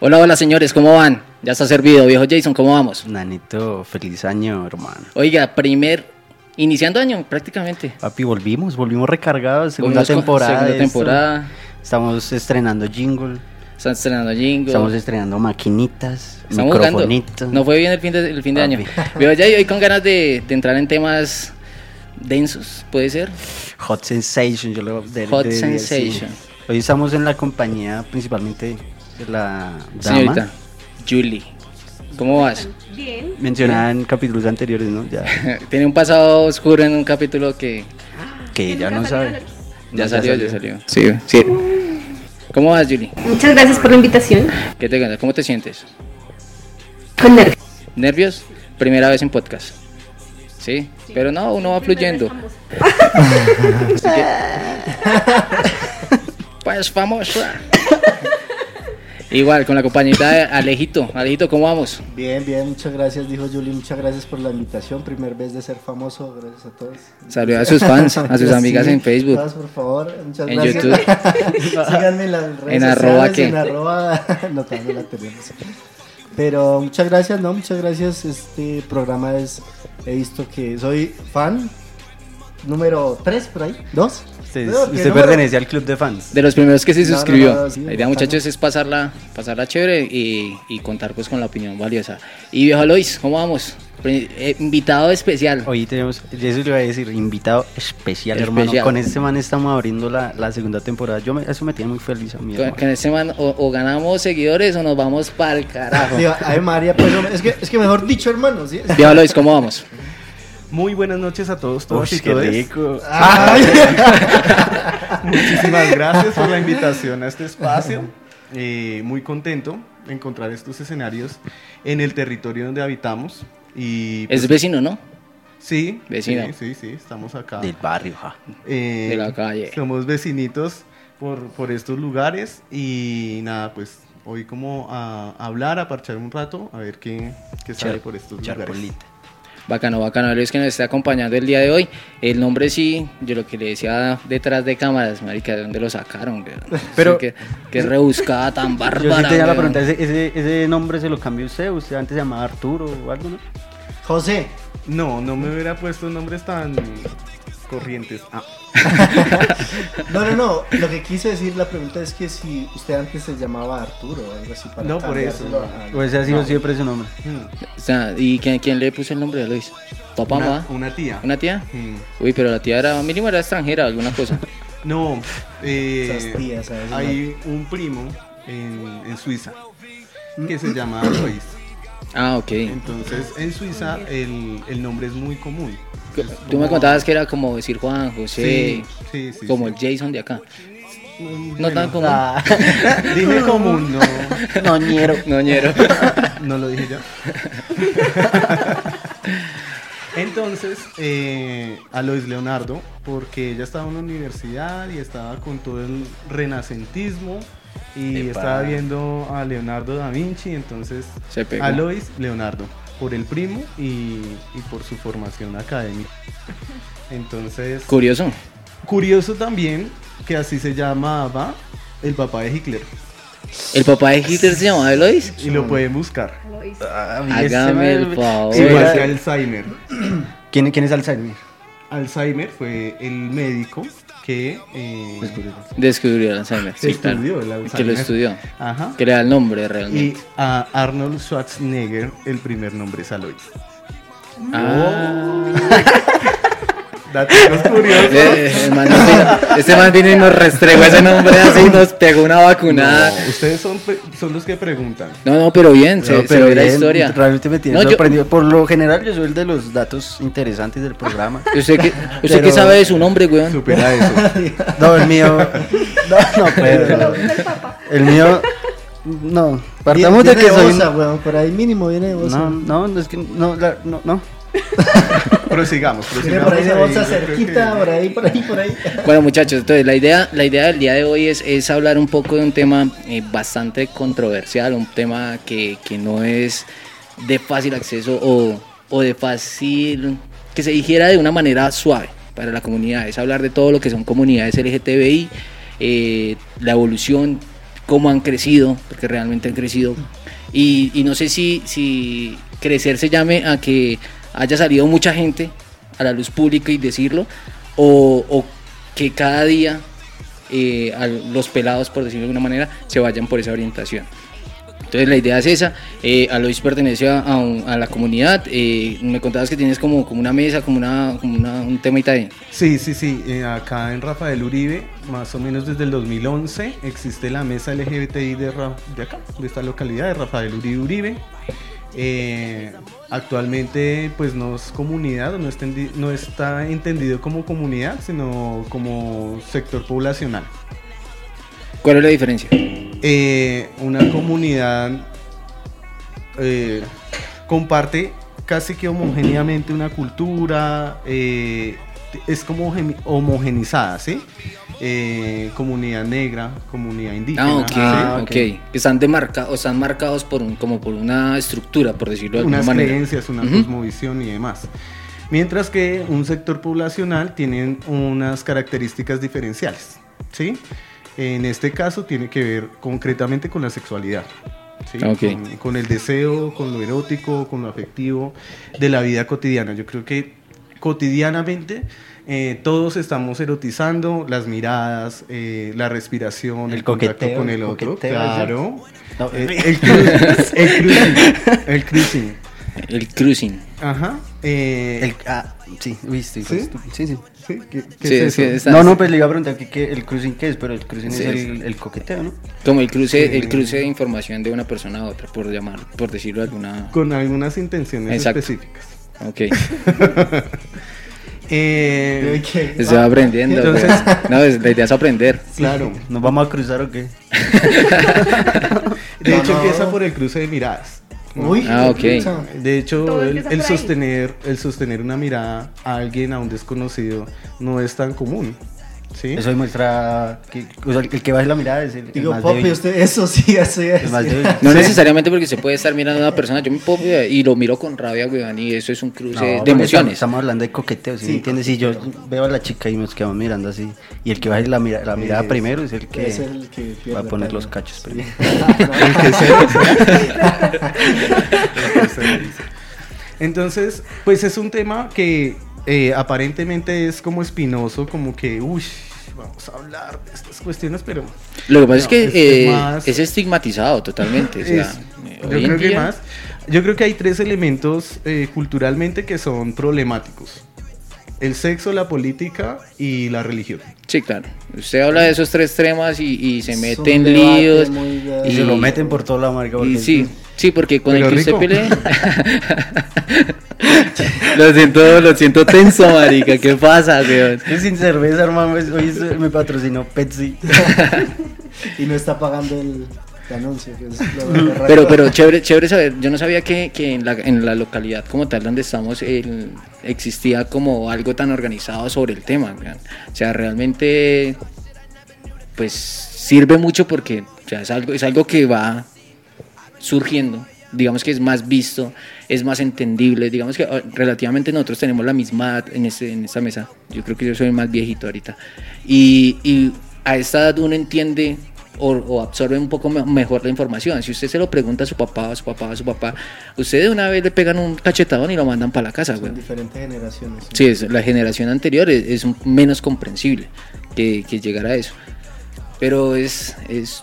Hola, hola señores, ¿cómo van? Ya está servido, viejo Jason, ¿cómo vamos? Nanito, feliz año, hermano. Oiga, primer, iniciando año prácticamente. Papi, volvimos, volvimos recargados, segunda Volvimos temporada. segunda temporada. Estamos estrenando jingle, Están estrenando Jingo. estamos estrenando maquinitas, Estamos jugando. microfonitos. No fue bien el fin de, el fin de año. Veo ya hoy con ganas de, de entrar en temas densos, ¿puede ser? Hot Sensation, yo lo de- Hot de- de- Sensation. sí. Hoy estamos en la compañía principalmente de la dama, Señorita, Julie, ¿cómo vas? Bien. mencionada en capítulos anteriores, ¿no? Ya, Tiene un pasado oscuro en un capítulo que que ya no sabe. ya No, salió, ya salió. Sí, sí. ¿Cómo vas, Julie? Muchas gracias por la invitación. ¿Qué te cuentas? ¿Cómo te sientes? Con nervios. ¿Nervios? Primera vez en podcast. ¿Sí? Pero no, uno va fluyendo. Pues famosa. Igual, con la compañita de Alejito. Alejito, ¿cómo vamos? Bien, bien, muchas gracias, dijo Julie, muchas gracias por la invitación, primer vez de ser famoso, gracias a todos. Saluda a sus fans, a sus amigas Sí, en Facebook. Todas, por favor, muchas En gracias. Síganme en las redes En arroba qué. en arroba, no, no la tenemos. Pero muchas gracias, no, muchas gracias, este programa es, he visto que soy fan, número 3 por ahí, 2. Usted, usted pertenece al club de fans. De los primeros que se No, no, suscribió. no, sí, la idea, muchachos, es pasarla, pasarla chévere y, y contar pues con la opinión valiosa. Y viejo Lois, ¿cómo vamos? Eh, invitado especial. Hoy tenemos, eso le iba a decir, invitado especial, hermano. Especial. Con este man estamos abriendo la, la segunda temporada. Yo me, eso me tiene muy feliz a mí. Con, hermano. con este man o, o ganamos seguidores o nos vamos para el carajo. Ay, María, pues, es que, es que mejor dicho, hermano, ¿sí? Viejo Lois, ¿cómo vamos? Muy buenas noches a todos, todos Uy, y qué todes. rico. Ay. Muchísimas gracias por la invitación a este espacio. Eh, muy contento de encontrar estos escenarios en el territorio donde habitamos. Y pues, Es vecino, ¿no? sí, vecino. Sí, sí, sí, estamos acá. Del barrio, ja. Eh, de la calle. Somos vecinitos por, por estos lugares y nada, pues hoy como a hablar, a parchar un rato, a ver qué, qué sale por estos lugares. Bacano, bacano. Luis que nos está acompañando el día de hoy. El nombre sí, yo lo que le decía detrás de cámaras, marica, ¿de dónde lo sacaron? No Pero- qué, qué rebuscada tan bárbara. Yo sí tenía la pregunta, ¿ese, ese, ese nombre se lo cambió usted? ¿Usted antes se llamaba Arturo o algo, no? José, No, no me hubiera puesto nombres tan corrientes. Ah, No, no, no. Lo que quise decir, la pregunta es que si usted antes se llamaba Arturo o algo así para No, por eso, no. a- ¿O ese ha sido siempre su nombre? hmm, O sea, ¿y quién, quién le puso el nombre de Luis? ¿Papá, una, mamá? una tía. ¿Una tía? Hmm. Uy, pero la tía era, mínimo era extranjera, alguna cosa. No, eh, Esas tías, ¿sabes? hay un primo en, en Suiza que se llama Luis. Ah, ok. Entonces, en Suiza el, el nombre es muy común. Es Tú me contabas que era como decir Juan, José, Sí, sí, sí. como el Jason de acá. Mm, No tan común. Ah, Dije común, no, noñero. Noñero. no lo dije yo. Entonces, eh, Alois Leonardo, porque ella estaba en la universidad y estaba con todo el renacentismo y Epa. estaba viendo a Leonardo da Vinci, entonces Se pegó. Alois Leonardo, por el primo y, y por su formación académica. Entonces, Curioso. curioso también que así se llamaba el papá de Hitler ¿El papá de Hitler se llamaba Elois? y lo pueden buscar. Ah, Hágame el favor. Igual que Alzheimer. ¿Quién, ¿Quién es Alzheimer? Alzheimer fue el médico que eh, Descubrió el Alzheimer. Se sí, claro. estudió el Alzheimer. Que lo estudió. Ajá. Que le da el nombre Y realmente. a Arnold Schwarzenegger el primer nombre es Alois. Ah. Datos curiosos. Eh, man este man vino y nos restregó ese nombre así y nos pegó una vacunada. No, ustedes son, son los que preguntan. No, no, pero bien, se, No, se ve la bien, historia. Realmente me tiene No, yo- sorprendido. Por lo general, yo soy el de los datos interesantes del programa. ¿Usted qué, usted Pero- qué sabe de su nombre, weón? Supera eso. No, el mío. No, no, pero. El mío. No. Partamos de Viene que soy. Osa, weón, por ahí mínimo viene de Osa. No, no, no, es que. No, la- no, no. prosigamos, prosigamos. por ahí de bolsa cerquita, que- por ahí, por ahí, por ahí. Bueno muchachos, entonces la idea, la idea del día de hoy es, es hablar un poco de un tema eh, bastante controversial, un tema que, que no es de fácil acceso o, o de fácil, que se dijera de una manera suave para la comunidad, es hablar de todo lo que son comunidades LGTBI, eh, la evolución, cómo han crecido, porque realmente han crecido, y, y no sé si, si crecer se llame a que haya salido mucha gente a la luz pública y decirlo, o, que cada día eh, los pelados, por decirlo de alguna manera, se vayan por esa orientación. Entonces la idea es esa, eh, Alois pertenece a, a la comunidad, eh, me contabas que tienes como, como una mesa, como, una, como una- un temita de... Sí, sí, sí. eh, acá en Rafael Uribe, más o menos desde el 2011, existe la mesa LGBTI de, de acá, de esta localidad, de Rafael Uribe Uribe. Eh, actualmente, pues no es comunidad, no, no está entendido como comunidad, sino como sector poblacional. ¿Cuál es la diferencia? Eh, una comunidad eh, comparte casi que homogéneamente una cultura, es como homogen- homogenizada, ¿sí? Eh, comunidad negra, comunidad indígena. Ah, ok. Ah, ok. Que Están, demarca, o están marcados por un, como por una estructura, por decirlo de alguna unas manera. creencias, una Ujú. cosmovisión y demás. Mientras que un sector poblacional tiene unas características diferenciales, ¿sí? En este caso tiene que ver concretamente con la sexualidad, ¿sí? Ok. Con, con el deseo, con lo erótico, con lo afectivo de la vida cotidiana. Yo creo que cotidianamente eh, todos estamos erotizando las miradas, eh, la respiración, el, El contacto coqueteo, con el el otro. coqueteo, Claro. No, El, el cruising, el cruising, el cruising. El cruising. Ajá. eh, El, ah, sí, viste. ¿Sí? Sí, sí. ¿sí? ¿Qué, qué Sí, es sí, eso? está- No, no, pues le iba a preguntar que, que el cruising qué es, pero el cruising Sí, es el, el coqueteo, ¿no? Como el cruce, el cruce de información de una persona a otra, por llamar, por decirlo de alguna. Con algunas intenciones Exacto. específicas. Ok. Eh, ¿Qué? Se va aprendiendo. Entonces- pues. No, es- la idea es aprender. claro. ¿Nos vamos a cruzar o qué? De hecho, no. empieza por el cruce de miradas. Uy, Ah, ok. pucha. De hecho, el, sostener, el sostener una mirada a alguien, a un desconocido, no es tan común. ¿Sí? Eso demuestra que o sea, el que baje la mirada es el, el Digo, más papi, débil. usted, eso sí, eso sí. El más débil. No necesariamente porque se puede estar mirando a una persona. Yo me puedo y lo miro con rabia, weón, y eso es un cruce No, de emociones. Estamos hablando de coqueteo, ¿sí, Sí, me entiendes? Si yo veo a la chica y nos quedamos mirando así, y el que baje la, mira- la mirada Es- primero es el que, es el que va a poner el los cachos primero. El. El. Entonces, pues es un tema que eh, aparentemente es como espinoso, como que, uy, vamos a hablar de estas cuestiones, pero Lo que pasa es que es- eh, es más- es estigmatizado totalmente. o sea, es- yo creo que día- más. Yo creo que hay tres elementos eh, culturalmente que son problemáticos. El sexo, la política y la religión. Sí, claro. Usted habla de esos tres temas y, y se Es mete un en debate líos. Y se lo meten por toda la marca. y sí, porque con Pero el que usted rico. pelee. lo siento, lo siento tenso, marica. ¿Qué pasa, weón? Es sin cerveza, hermano, hoy me patrocinó Pepsi. Y no está pagando el, el anuncio. Que es lo-. Pero, pero chévere, chévere saber. Yo no sabía que, que en, la, en la localidad como tal donde estamos el- existía como algo tan organizado sobre el tema. weón. O sea, realmente, pues sirve mucho porque o sea, es, algo, es algo que va surgiendo. Digamos que es más visto, es más entendible. Digamos que ah, relativamente nosotros tenemos la misma edad en, este, en esta mesa. Yo creo que yo soy más viejito ahorita. Y, y a esta edad uno entiende o, o absorbe un poco me- mejor la información. Si usted se lo pregunta a su papá, a su papá, a su papá, usted de una vez le pegan un cachetadón y lo mandan para la casa, Son güey. diferentes generaciones. Sí, es, la generación anterior es, es menos comprensible que, que llegar a eso. Pero es, es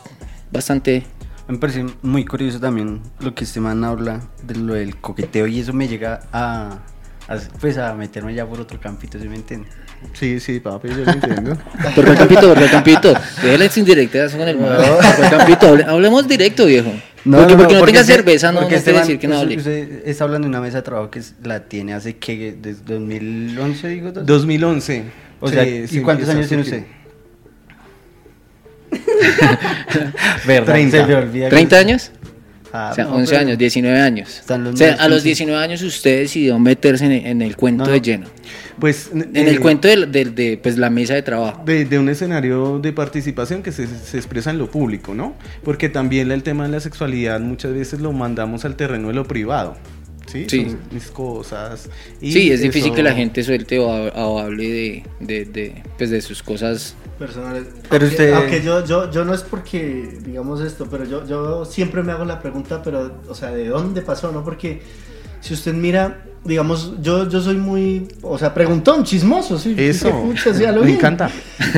bastante... Me parece muy curioso también lo que este man habla de lo del coqueteo y eso me llega a, a, pues a meterme ya por otro campito, ¿sí me entiende? Sí, sí, papi, yo lo entiendo. ¿Por el campito? ¿Por el campito? Déjale sin directas con el man. ¿Por el campito? Hable- hablemos directo, viejo. porque, porque no tenga este- cerveza, no, no este quiere decir que no hable. Usted está hablando de una mesa de trabajo que la tiene hace que, desde 2011, digo. 2011. O sea, Sí, ¿y sí cuántos años tiene usted? ¿Verdad? 30. Se me olvida que- ¿30 años? Ah, o sea, no, 11 pero años, 19 años. Están los O sea, más a los 15. 19 años usted decidió meterse en, en el cuento No. de lleno. Pues En el eh, cuento del- del- de, pues, la mesa de trabajo. de, de un escenario de participación que se, se expresa en lo público, ¿no? Porque también el tema de la sexualidad muchas veces lo mandamos al terreno de lo privado. Sí, Sí. Son mis cosas. y Sí, es difícil eso- que la gente suelte o, hab- o hable de, de, de, pues, de sus cosas. personales. Pero Aunque- usted- Aunque yo, yo, yo no es porque digamos esto, pero yo, yo siempre me hago la pregunta, pero, o sea, ¿de dónde pasó? ¿No? Porque si usted mira, digamos, yo, yo soy muy, o sea, preguntón, chismoso, sí. Eso, qué pucha, sí, a lo me bien. encanta.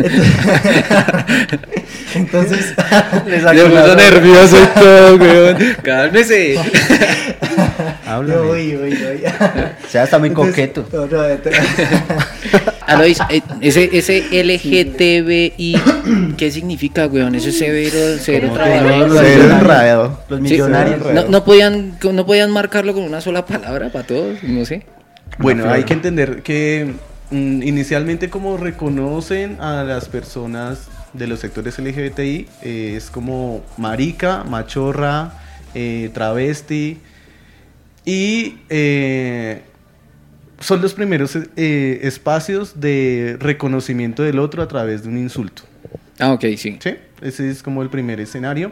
Entonces, Le puso nervioso y todo, weón. Cálmese. Háblame. yo voy, voy, voy. O sea, está muy Entonces, coqueto. no, Alois, eh, ese, ese LGTBI, ¿qué significa, weón? Eso es severo, severo. Los millonarios. no, no podían, no podían marcarlo con una sola palabra para todos, Bueno, hay que entender que mm, inicialmente como reconocen a las personas de los sectores LGBTI eh, es como marica, machorra, eh, travesti y eh, son los primeros eh, espacios de reconocimiento del otro a través de un insulto. Ah, ok, sí. ¿sí? Ese es como el primer escenario.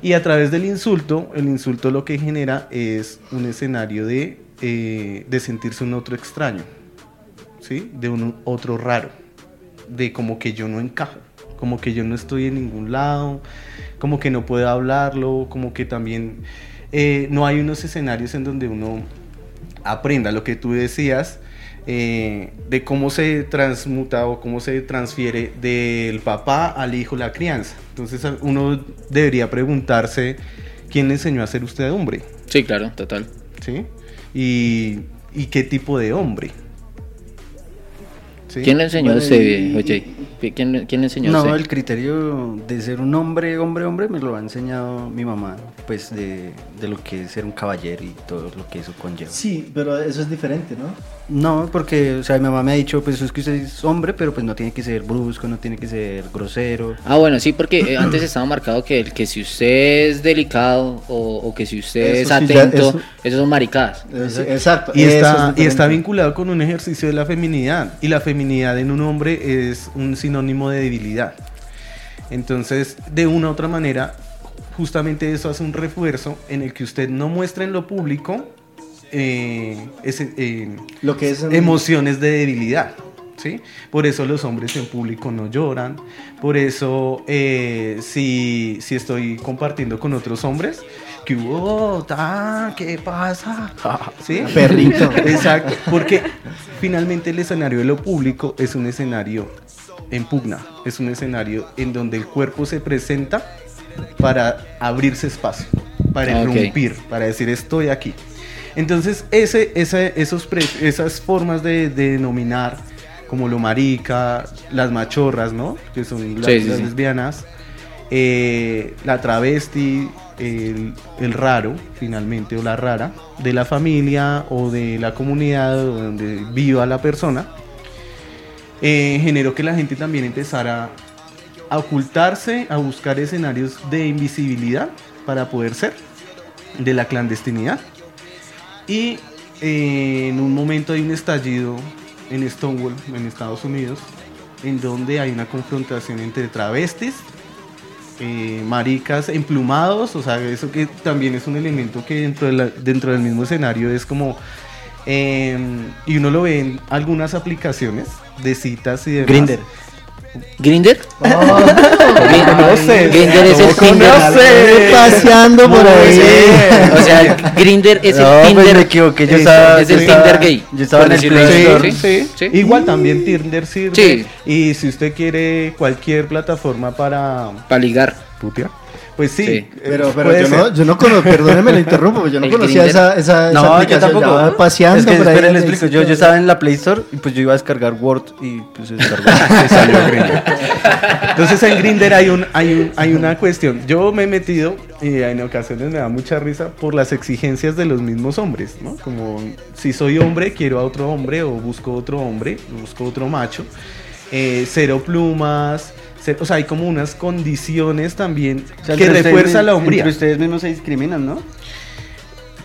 Y a través del insulto, el insulto lo que genera es un escenario de, eh, de sentirse un otro extraño, ¿sí? De un otro raro, de como que yo no encajo, como que yo no estoy en ningún lado, como que no puedo hablarlo, como que también eh, no hay unos escenarios en donde uno aprenda lo que tú decías eh, de cómo se transmuta o cómo se transfiere del papá al hijo la crianza. Entonces a- uno debería preguntarse quién le enseñó a ser usted hombre, Sí, claro, total. ¿sí? Y, y qué tipo de hombre. ¿sí? ¿Quién le enseñó a Bueno, usted, y- oye? ¿Quién, le- quién le enseñó a No, usted? el criterio de ser un hombre, hombre, hombre, me lo ha enseñado mi mamá, pues de, de lo que es ser un caballero y todo lo que eso conlleva. sí, pero eso es diferente, ¿no? No, porque, o sea, mi mamá me ha dicho, pues es que usted es hombre, pero pues no tiene que ser brusco, no tiene que ser grosero. Ah, bueno, sí, porque eh, antes estaba marcado que, el- que si usted es delicado o, o que si usted Eso es sí, atento, eso- esos son maricadas. Es- exacto. Y es está, y está vinculado con un ejercicio de la feminidad. Y la feminidad en un hombre es un sinónimo de debilidad. Entonces, de una u otra manera, justamente eso hace un refuerzo en el que usted no muestra en lo público eh, ese, eh, Lo que es... emociones de debilidad. ¿sí? Por eso los hombres en público no lloran. Por eso, eh, si, si estoy compartiendo con otros hombres, que hubo, ta, ¿qué pasa? ¿Sí? Perrito. Exacto, porque finalmente el escenario de lo público es un escenario en pugna, es un escenario en donde el cuerpo se presenta para abrirse espacio, para Ah, irrumpir, para decir estoy aquí. Entonces, ese, ese- esos pre- esas formas de, de denominar, como lo marica, las machorras, ¿no? Que son las, Sí, sí, las sí. lesbianas, eh, la travesti, el, el raro, finalmente, o la rara, de la familia o de la comunidad donde viva la persona, eh, generó que la gente también empezara a ocultarse, a buscar escenarios de invisibilidad para poder ser de la clandestinidad. Y eh, en un momento hay un estallido en Stonewall, en Estados Unidos, en donde hay una confrontación entre travestis, eh, maricas emplumados, o sea, eso que también es un elemento que dentro, de dentro del mismo escenario es como... eh, y uno lo ve en algunas aplicaciones de citas y demás. Grinder. ¿Grinder? No sé. Grinder es el No Tinder. conoce. Paseando por ahí. O sea, Grinder es No, el pues Tinder. me equivoqué, yo es- estaba- es el estaba- Tinder gay. yo estaba en el Play. Store. Sí, Sí. sí. Igual también Tinder sirve. Y si usted quiere cualquier plataforma para Para ligar. putear, pues sí. Sí. eh, Pero, pero yo, no, yo no conozco, perdóneme, lo interrumpo, pero yo no conocía Grindr. esa, esa, esa No, yo aplicación, tampoco. ya va paseando es que, por ahí. explico. Yo, yo estaba en la Play Store y pues yo iba a descargar Word y pues se descargó. Me salió Grindr. Entonces en Grinder hay un, hay un, hay una cuestión. Yo me he metido y en ocasiones me da mucha risa por las exigencias de los mismos hombres, ¿no? Como si soy hombre quiero a otro hombre o busco otro hombre, busco otro macho. Eh, cero plumas, o sea, hay como unas condiciones también O sea, que refuerza la hombría. Entre ustedes mismos se discriminan, ¿no?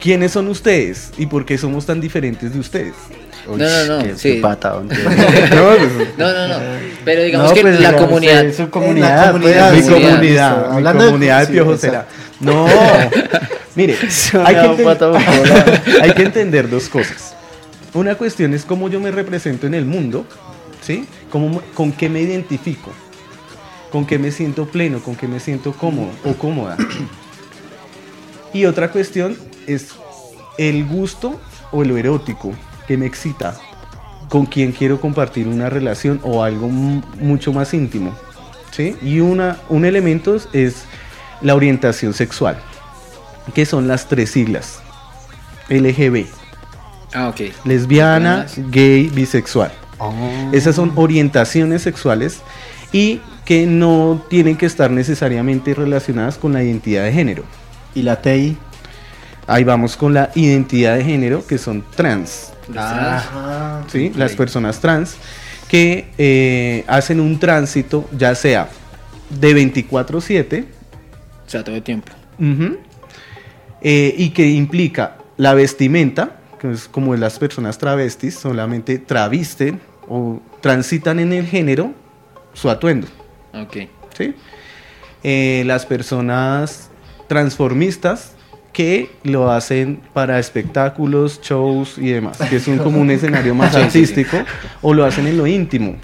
¿Quiénes son ustedes y por qué somos tan diferentes de ustedes? Uy, No, no, no, qué- sí. qué patado, entonces. No, no, no. Pero digamos No, que pues, la comunidad. Su En comunidad, la comunidad, pues, mi comunidad. comunidad, mi Hablando de- comunidad de sí, piojosera. exacto. No, mire, hay que, da enten- pata por todos lados. hay que entender dos cosas. Una cuestión es cómo yo me represento en el mundo, ¿sí? Cómo, con qué me identifico, con qué me siento pleno, con qué me siento cómodo o cómoda. Y otra cuestión es el gusto o lo erótico que me excita, con quien quiero compartir una relación o algo mu- mucho más íntimo. ¿sí? Y una, un elemento es la orientación sexual, que son las tres siglas. LGB, Ah, ok. lesbiana, gay, bisexual. Esas son orientaciones sexuales y que no tienen que estar necesariamente relacionadas con la identidad de género. Y la TI. Ahí vamos con la identidad de género, que son trans. Ah, ¿sí? Las personas trans que eh, hacen un tránsito, ya sea de 24/7, O sea, todo el tiempo. eh, y que implica la vestimenta, que es como las personas travestis, solamente travisten o transitan en el género su atuendo. Ok. ¿sí? Eh, las personas transformistas que lo hacen para espectáculos, shows y demás, que es un, como un escenario más artístico, o lo hacen en lo íntimo.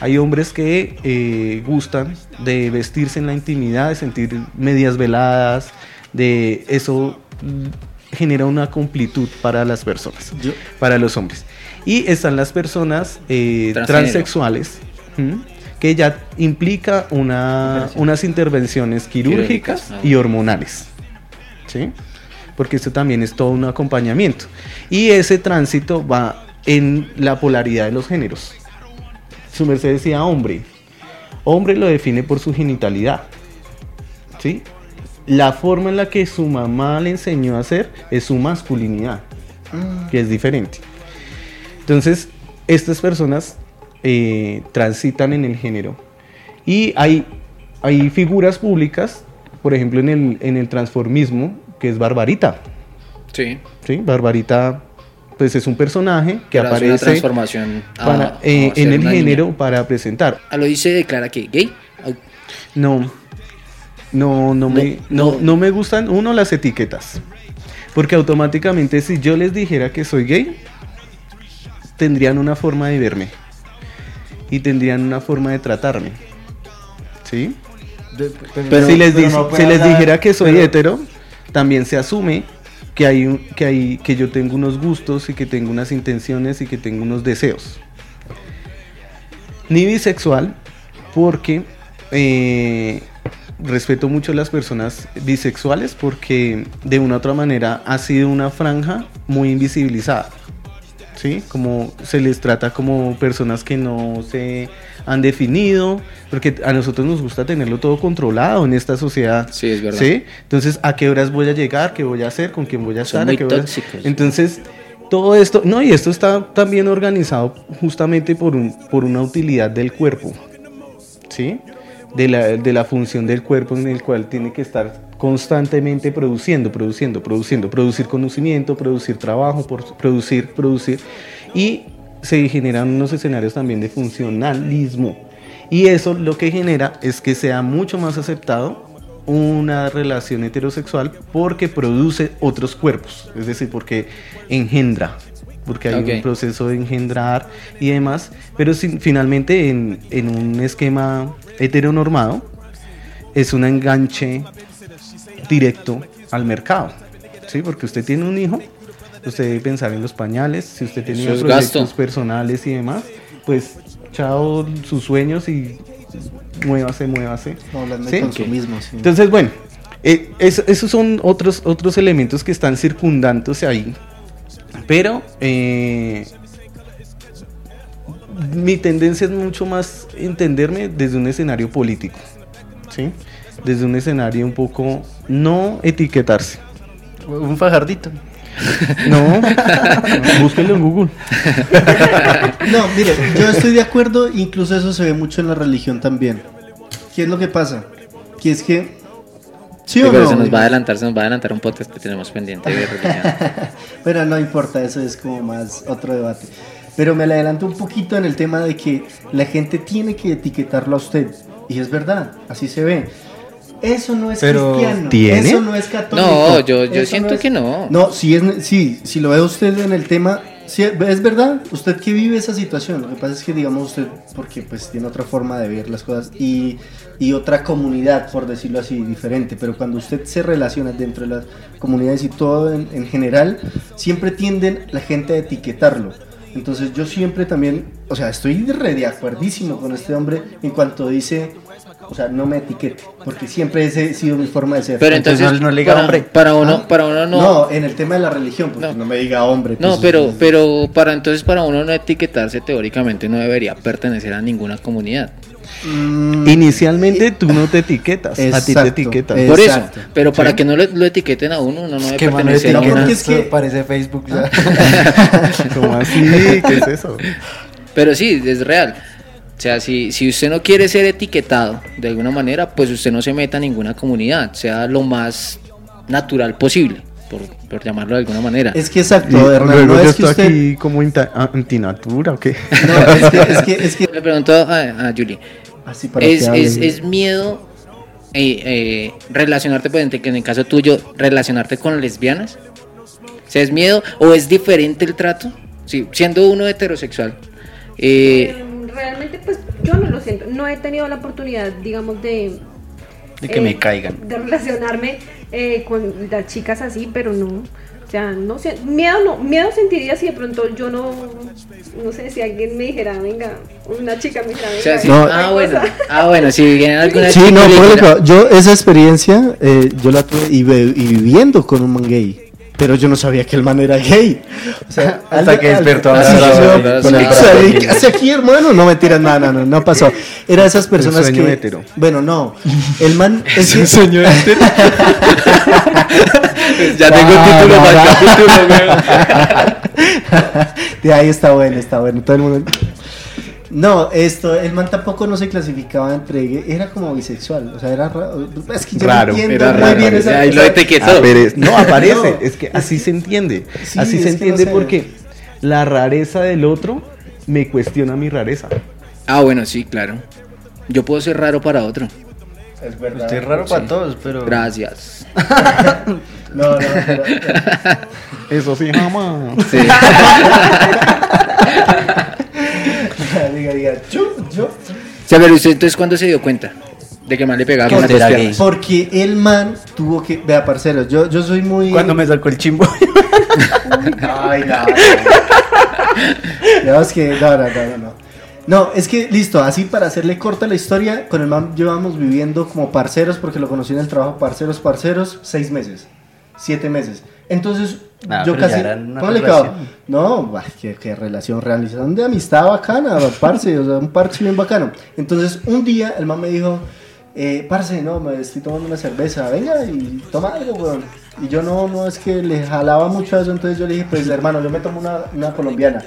Hay hombres que eh, gustan de vestirse en la intimidad, de sentir medias veladas, de eso genera una completud para las personas, Yo- para los hombres. Y están las personas eh, transexuales. Que ya implica una, unas intervenciones quirúrgicas Quirúrgicas, ah. y hormonales. ¿sí? Porque esto también es todo un acompañamiento. Y ese tránsito va en la polaridad de los géneros. Su merced decía hombre. Hombre lo define por su genitalidad. ¿sí? La forma en la que su mamá le enseñó a hacer es su masculinidad, que es diferente. Entonces, estas personas eh, transitan en el género. Y hay, hay figuras públicas, por ejemplo, en el, en el transformismo, que es Barbarita. Sí. ¿sí? Barbarita, pues es un personaje que Pero hace una aparece transformación a- para- a eh, en el género niña. para presentar. A lo dice declara que gay. Au- No, no, no, me, no. no, no me gustan, uno, las etiquetas. Porque automáticamente si yo les dijera que soy gay, tendrían una forma de verme. Y tendrían una forma de tratarme. ¿Sí? Pero- si les, pero no dijera que soy pero- hetero, también se asume que hay, un- que hay que yo tengo unos gustos y que tengo unas intenciones y que tengo unos deseos. Ni bisexual, porque eh, respeto mucho a las personas bisexuales porque de una u otra manera ha sido una franja muy invisibilizada. ¿Sí? Como se les trata como personas que no se han definido, porque a nosotros nos gusta tenerlo todo controlado en esta sociedad. Sí, es verdad. ¿Sí? Entonces, ¿a qué horas voy a llegar? ¿Qué voy a hacer? ¿Con quién voy a estar? ¿A muy qué horas? tóxicos. Entonces, todo esto, no, y esto está también organizado justamente por, un, por una utilidad del cuerpo, ¿sí? De la, de la función del cuerpo en el cual tiene que estar constantemente produciendo, produciendo, produciendo, producir conocimiento, producir trabajo, producir, producir, y se generan unos escenarios también de funcionalismo. Y eso lo que genera es que sea mucho más aceptado una relación heterosexual porque produce otros cuerpos, es decir, porque engendra, porque hay un proceso de engendrar y demás, pero sin- finalmente en, en un esquema heteronormado es un enganche directo al mercado, ¿sí? Porque usted tiene un hijo, usted debe pensar en los pañales, si usted tenía Eso es proyectos gasto. personales y demás, pues chao sus sueños y muévase, muévase. Hablando ¿sí? de consumismo, sí. Entonces, bueno, eh, es- esos son otros, otros elementos que están circundándose ahí. Pero eh, mi tendencia es mucho más entenderme desde un escenario político. ¿sí? Desde un escenario un poco no etiquetarse. Un fajardito. No, búsquenlo en Google. No, mire, yo estoy de acuerdo, incluso eso se ve mucho en la religión también. ¿qué es lo que pasa? Que es que... ¿Sí Sí, o pero no? se nos va a adelantar, se nos va a adelantar un podcast que tenemos pendiente de religión. Pero no importa, eso es como más otro debate. Pero me le adelanto un poquito en el tema de que la gente tiene que etiquetarlo a usted. Y es verdad, así se ve. Eso no es Pero, cristiano. ¿tiene? Eso no es católico. No, yo- yo siento es- que no. No, si, es, sí, si lo ve usted en el tema, sí, es verdad, usted que vive esa situación. Lo que pasa es que, digamos, usted, porque pues tiene otra forma de ver las cosas y, y otra comunidad, por decirlo así, diferente. Pero cuando usted se relaciona dentro de las comunidades y todo en, en general, siempre tienden la gente a etiquetarlo. Entonces yo siempre también, o sea, estoy re de acuerdísimo con este hombre en cuanto dice, o sea, no me etiquete, porque siempre esa ha sido mi forma de ser. Pero Entonces entonces, no- no le diga para, hombre. para uno, ¿Ah? para uno no. No, en el tema de la religión, porque No. no, me diga hombre. No, pues, pero, es- pero para entonces para uno no etiquetarse teóricamente no debería pertenecer a ninguna comunidad. Mm, Inicialmente tú no te etiquetas, a ti te etiquetas. Por eso, pero para que no lo, lo etiqueten a uno, uno no debe pertenecer a porque es que- parece Facebook ya. ¿Cómo así? ¿Qué es eso? Pero sí, es real. O sea, si, si usted no quiere ser etiquetado de alguna manera, pues usted no se meta a ninguna comunidad, sea lo más natural posible, por, por llamarlo de alguna manera. Es que exacto, Hernán, luego no yo es que estoy usted... aquí como ah, antinatura o qué. No, es que, es que, es que- Le pregunto a, a Julie, Así para ¿es, que es, es miedo eh, eh, relacionarte, pues en, en el caso tuyo, relacionarte con lesbianas? O sea, ¿es miedo o es diferente el trato? Sí, siendo uno heterosexual. Eh, Realmente, pues yo no lo siento. No he tenido la oportunidad, digamos, de. De que eh, me caigan. De relacionarme eh, con las chicas así, pero no. O sea, no sé. Miedo no. Miedo sentiría si de pronto yo no. No sé, si alguien me dijera, venga, una chica me dijera, venga. o sea, sí- No. ah, bueno, ah, bueno, si viene alguna Sí, chica no, por ejemplo, yo esa experiencia eh, yo la tuve y, ve- y viviendo con un man gay. Pero yo no sabía que el man era gay. O sea, Hasta que despertó a a sí, la- sí, la- sí, la- sí, la- o sea, la- ¿y ¿Qué hace aquí, hermano? No mentiras, no, no, no, no pasó. Era esas personas sueño que. hétero. Bueno, no. El man. Es que- sueño este. Ya tengo título para el capítulo, De ahí está bueno, está bueno. Todo el mundo. No, esto, el man tampoco no se clasificaba entre era como bisexual, o sea, era raro. Es que yo Raro, no entiendo era muy raro, bien esa- lo etiquetó. No, aparece. No, es que así se entiende. Sí, así se entiende no sé. porque la rareza del otro me cuestiona mi rareza. Ah, bueno, sí, claro. Yo puedo ser raro para otro. Es verdad. Usted es raro para todos, pero. Gracias. No, no, pero- Eso sí, jamás. Sí. Diga, diga, yo, yo. O sea, pero usted entonces cuándo se dio cuenta de que más le pegaba con piernas? Porque el man tuvo que. Vea, parceros, yo, yo soy muy. Cuando me sacó el chimbo. Ay, no. no. es que. No, no, no, no, no. No, es que listo, así para hacerle corta la historia, con el man llevamos viviendo como parceros, porque lo conocí en el trabajo, parceros, parceros, seis meses, siete meses. Entonces, Ah, yo casi. cuidado. No, qué, qué relación realización de amistad bacana, parce, o sea, un parche bien bacano. Entonces, un día el man me dijo, eh, parce, no, me estoy tomando una cerveza, venga y toma algo, weón. Y yo no, no, es que le jalaba mucho a eso, entonces yo le dije, pues hermano, yo me tomo una, una colombiana.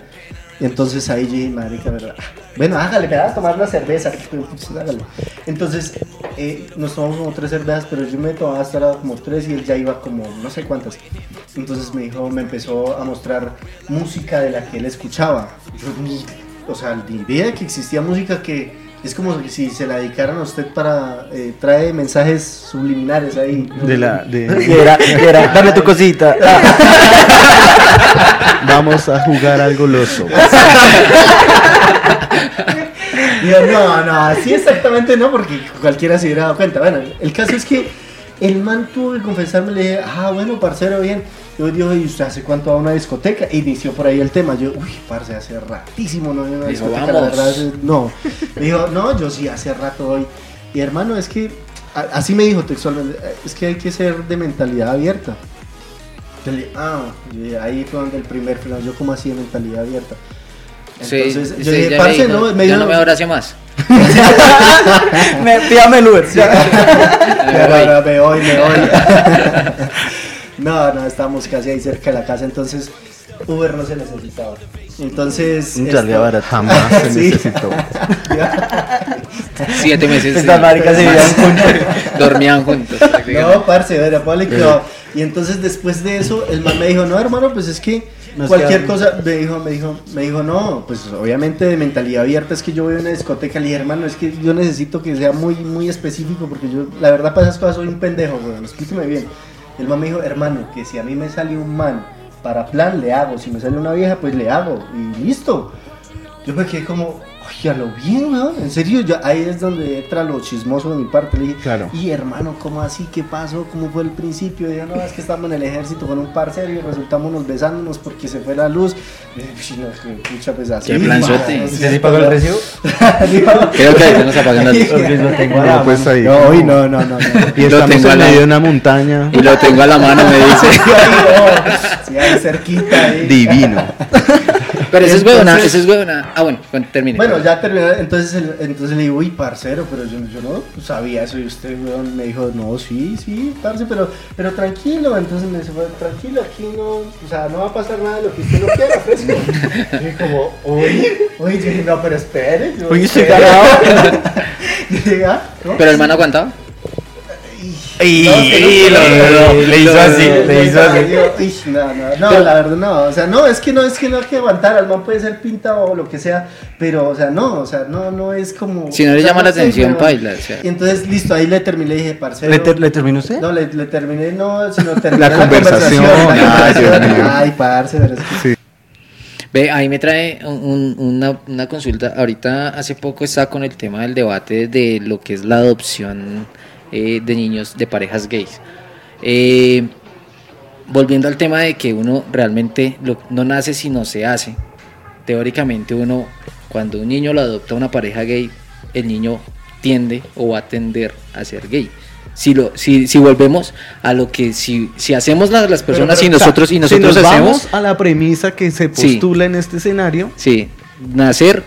Entonces ahí yo dije, marica, ¿verdad? Bueno, hágale, me vas a tomar una cerveza. Pues, hágale. Entonces, eh, nos tomamos como tres cervezas, pero yo me tomaba hasta ahora como tres y él ya iba como no sé cuántas. Entonces me dijo, me empezó a mostrar música de la que él escuchaba. Yo ni, o sea, ni idea que existía música que es como si se la dedicaran a usted para, eh, trae mensajes subliminares ahí. De la, de, Y era, y era, dame tu cosita. vamos a jugar al goloso. No, no, así exactamente no, porque cualquiera se hubiera dado cuenta. Bueno, el caso es que el man tuvo que confesarme, le dije, ah, bueno, parcero, bien. Yo digo, ¿y usted hace cuánto va a una discoteca? E inició por ahí el tema. Yo, uy, parce, hace ratísimo no voy a una Dijo, discoteca, la verdad. No. Me dijo, no, yo sí, hace rato voy. Y hermano, es que, así me dijo textualmente, es que hay que ser de mentalidad abierta. Ah, dije, ahí fue donde el primer freno, yo como así de mentalidad abierta. Sí, Entonces, sí, yo dije, ya parce, me dijo, no, me dio- no me abrace más. me, pídame el Uber. No, me voy, me voy. no, no, estamos casi ahí cerca de la casa. Entonces, Uber no se necesitaba. Entonces. Un salía esto- barato. Jamás se necesitó. Siete meses. Estas maricas se vivían juntos. Dormían juntos. No, parce, era ponle cuidado. Y entonces después de eso, el man me dijo, no, hermano, pues es que Nos cualquier cosa, me dijo, me dijo, me dijo, no, pues obviamente de mentalidad abierta es que yo voy a una discoteca, le dije, hermano, es que yo necesito que sea muy, muy específico, porque yo, la verdad, para esas cosas soy un pendejo, weón, explíqueme bien. El man me dijo, hermano, que si a mí me sale un man para plan, le hago, si me sale una vieja, pues le hago, y listo. Yo me quedé como, oye, a lo bien, weón, en serio, yo, ahí es donde entra lo chismoso de mi parte, le dije, Claro. y hermano, ¿cómo así? ¿Qué pasó? ¿Cómo fue el principio? Dijo, no, es que estamos en el ejército con un parcero y resultamos nos besándonos porque se fue la luz. Y dije, "Uy, no, pucha, pues así. Qué mano, ¿Usted sí pagó el recibo? Creo que ahí nos apagan la luz. No, pues ahí. No, no, no, no. no. Y Lo tengo en medio de una montaña. Y lo tengo a la mano, me dice. Sí, ahí, no. Cerquita. Divino. Pero eso es huevona, eso es huevona. Ah, bueno, bueno, termine. Bueno, ya terminó, entonces, el- entonces le digo, uy, parcero, pero yo, yo no sabía eso y usted, weón, me dijo, no, sí, sí, parce, pero, pero tranquilo, entonces me dice, "Bueno, tranquilo, aquí no, o sea, no va a pasar nada de lo que usted no quiera, fresco. Y dije como, uy, uy, yo dije, no, pero espere. yo- Uy, estoy espere". cagado. Y dije, "Ah, ¿no?". Pero el man aguantaba. Y No, lo- le hizo así, le hizo así. Yo, "Ish, No, no, no, la verdad no, o sea, no, es que no, es que no hay que aguantar, el man puede ser pinta o lo que sea, pero, o sea, no, o sea, no, no es como... Si no le llama la atención, paila, o sea. Y entonces, listo, ahí le terminé, le dije, parcero... ¿Le, ter- le terminó usted? No, le, le terminé, no, sino terminé La conversación, la ay, conversación. Mío. Ay, parce, pero es que- Ve, ahí me trae un- un- una, una consulta. Ahorita hace poco estaba con el tema del debate de lo que es la adopción eh, de niños de parejas gays. Eh, volviendo al tema de que uno realmente lo- no nace sino se hace. Teóricamente uno, cuando un niño lo adopta una pareja gay, el niño tiende o va a tender a ser gay. Si, lo, si, si volvemos a lo que si, si hacemos las, las personas y pero, nosotros y nosotros si nos hacemos vamos a la premisa que se Sí. postula en este escenario, Sí, nacer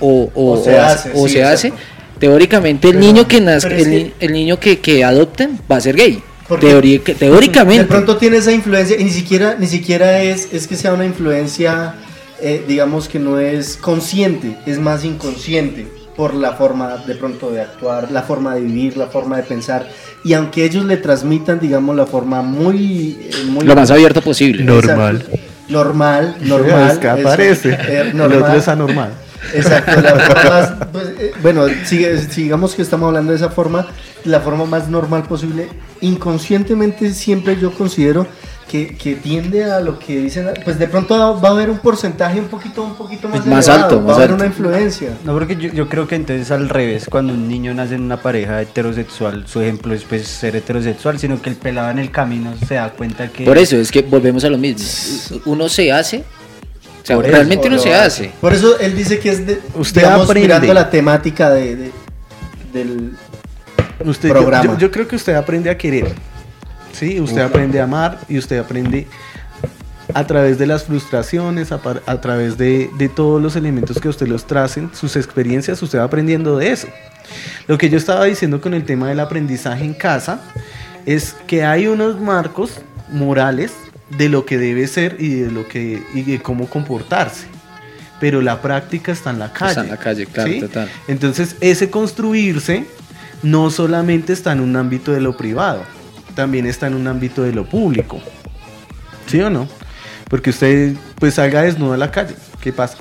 o, o, O se o hace, o sí, se hace. Teóricamente, el Pero- niño que nazca, el, que- el niño que, que adopten va a ser gay. Que- teóricamente. De pronto tiene esa influencia y ni siquiera, ni siquiera es, es que sea una influencia, eh, digamos que no es consciente, es más inconsciente por la forma de pronto de actuar, la forma de vivir, la forma de pensar. Y aunque ellos le transmitan, digamos, la forma muy... eh, muy lo más abierto posible. Normal. Normal, normal. es que eso, aparece. eh, el normal. otro es anormal. Exacto, la forma más, pues, eh, bueno, sigue- sigamos que estamos hablando de esa forma, la forma más normal posible. Inconscientemente siempre yo considero que, que tiende a lo que dicen, pues de pronto va a haber un porcentaje un poquito, un poquito más, Más elevado, alto, va más a haber alto. una influencia. No, porque yo, yo creo que entonces al revés, cuando un niño nace en una pareja heterosexual, su ejemplo es pues ser heterosexual, sino que el pelado en el camino se da cuenta que... Por eso es que volvemos a lo mismo. Uno se hace, o sea, Por eso, realmente uno O se hace. Por eso él dice que es de, Usted digamos, aprende. mirando la temática de, de- del... Usted, Programa. Yo, yo creo que usted aprende a querer. Sí, usted aprende a amar y usted aprende a través de las frustraciones, a, par- a través de, de todos los elementos que usted los tracen, sus experiencias, usted va aprendiendo de eso. Lo que yo estaba diciendo con el tema del aprendizaje en casa es que hay unos marcos morales de lo que debe ser y de lo que y de cómo comportarse. Pero la práctica está en la calle. Está en la calle, claro, ¿sí? total. Entonces, ese construirse no solamente está en un ámbito de lo privado, también está en un ámbito de lo público. ¿Sí o no? Porque usted pues salga desnudo a la calle, ¿qué pasa?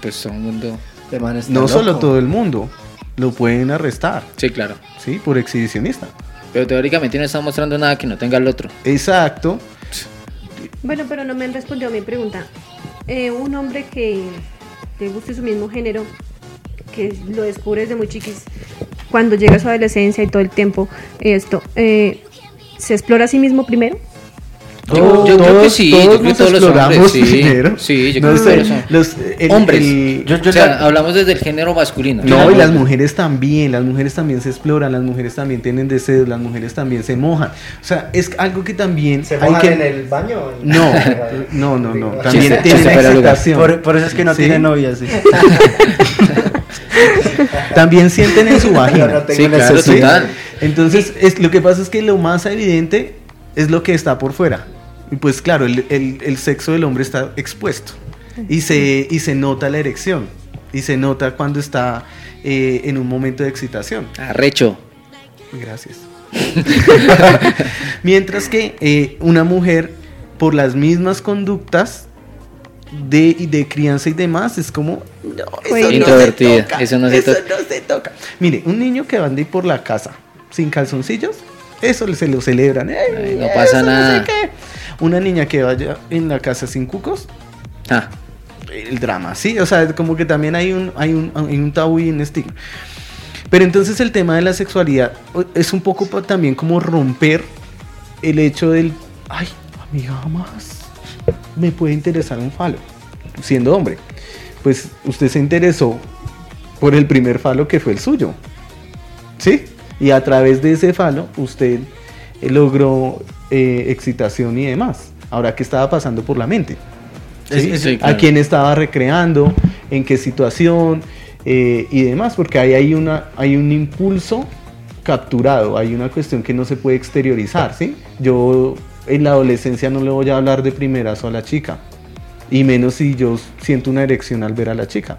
Pues todo el mundo. de man está No solo todo el mundo, lo pueden arrestar, Sí, claro. ¿sí? Por exhibicionista. Pero teóricamente no está mostrando nada que no tenga el otro. Exacto. Bueno, pero no me han respondido a mi pregunta. Eh, un hombre que le guste su mismo género, que lo descubre desde muy chiquis, cuando llega a su adolescencia y todo el tiempo, esto, eh, ¿se explora a sí mismo primero? Yo- yo creo que sí, yo creo que todos los hombres, sí. primero. Sí, yo No creo que sé, todos los- el- Hombres. el- Yo- yo o sea, la- hablamos desde el género masculino. No, y las mujeres también, las mujeres también se exploran, las mujeres también tienen deseos, las mujeres también se mojan. O sea, es algo que también ¿Se hay mojan que... en el baño? No, no, no, no. También tienen excitación. Por, por eso es que no Sí. tiene novia, sí. También sienten en su no vagina. tengo Sí, claro, necesidad. total. Entonces, es, lo que pasa es que lo más evidente es lo que está por fuera. Y pues claro, el, el- el sexo del hombre está expuesto y se, y se nota la erección y se nota cuando está eh, en un momento de excitación. Arrecho. Gracias. Mientras que eh, una mujer, por las mismas conductas de, de crianza y demás, es como... No, eso Introvertida, no se toca. eso no se eso toca". no se toca. Mire, un niño que anda por la casa sin calzoncillos, eso se lo celebran. "Ey, Ay, no pasa sé nada. qué". Una niña que vaya en la casa sin cucos, Ah, el drama, sí, o sea, como que también hay un, hay un, hay un tabú y un estigma. Pero entonces el tema de la sexualidad es un poco también como romper el hecho del, ay, amiga, más me puede interesar un falo, siendo hombre. Pues usted se interesó por el primer falo que fue el suyo, ¿sí? Y a través de ese falo usted logró eh, excitación y demás. Ahora, ¿qué estaba pasando por la mente? Es- ¿sí? es- Sí, claro. a quién estaba recreando, en qué situación eh, y demás, porque ahí hay, una, hay un impulso capturado, hay una cuestión que no se puede exteriorizar, ¿sí? Yo en la adolescencia no le voy a hablar de primerazo a la chica, y menos si yo siento una erección al ver a la chica,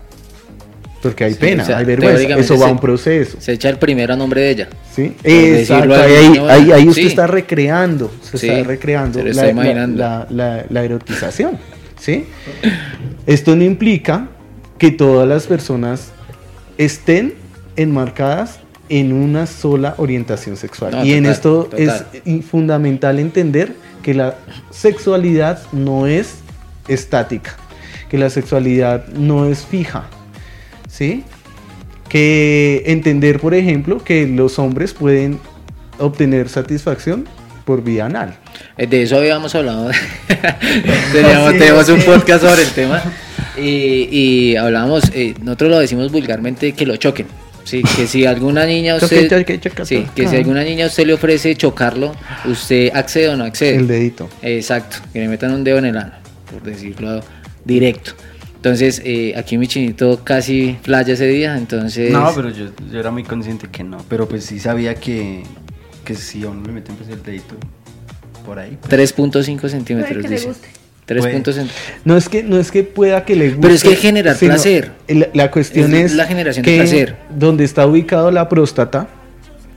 porque hay Sí, pena, o sea, hay vergüenza, eso va a un proceso. se echa el primero a nombre de ella. ¿Sí? Exacto, ahí, ahí, ahí- usted Sí. está recreando, se Sí, está recreando se la, está la- la- erotización. ¿sí? Esto no implica que todas las personas estén enmarcadas en una sola orientación sexual. No, y en esto total. es fundamental entender que la sexualidad no es estática, que la sexualidad no es fija, ¿sí? Que entender, por ejemplo, que los hombres pueden obtener satisfacción por vía anal. Eh, De eso habíamos hablado. Teníamos, Sí, tenemos un podcast sobre el tema. Y, y hablábamos, eh, nosotros lo decimos vulgarmente, que lo choquen. Sí, que si alguna niña a usted, Choque, choque, choque, sí, que si alguna niña usted le ofrece chocarlo, usted accede o no accede. El dedito. Exacto, que le metan un dedo en el ano, por decirlo directo. Entonces, eh, aquí mi chinito casi playa ese día, entonces... No, pero yo, yo era muy consciente que no. Pero pues sí sabía que, que si a uno le meten pues el dedito por ahí. pues, 3.5 Puede centímetros, dice. guste. 3.5 No es que no es que pueda que le guste. Pero es que generar placer. La, la cuestión Es es, la generación de placer. donde está ubicado la próstata,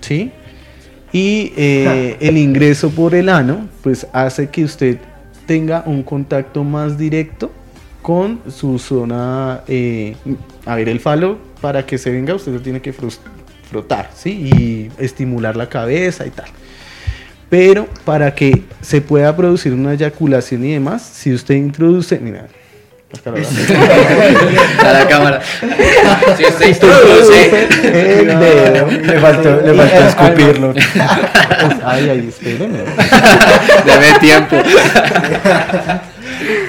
¿sí? Y eh, el ingreso por el ano, pues hace que usted tenga un contacto más directo con su zona, eh, a ver, el falo, para que se venga, usted lo tiene que frotar, ¿sí? Y estimular la cabeza y tal. Pero para que se pueda producir una eyaculación y demás, si usted introduce, mira, a la cámara. Si usted introduce... el dedo, Le faltó, le faltó escupirlo. ay, ay, espéreme. Debe tiempo.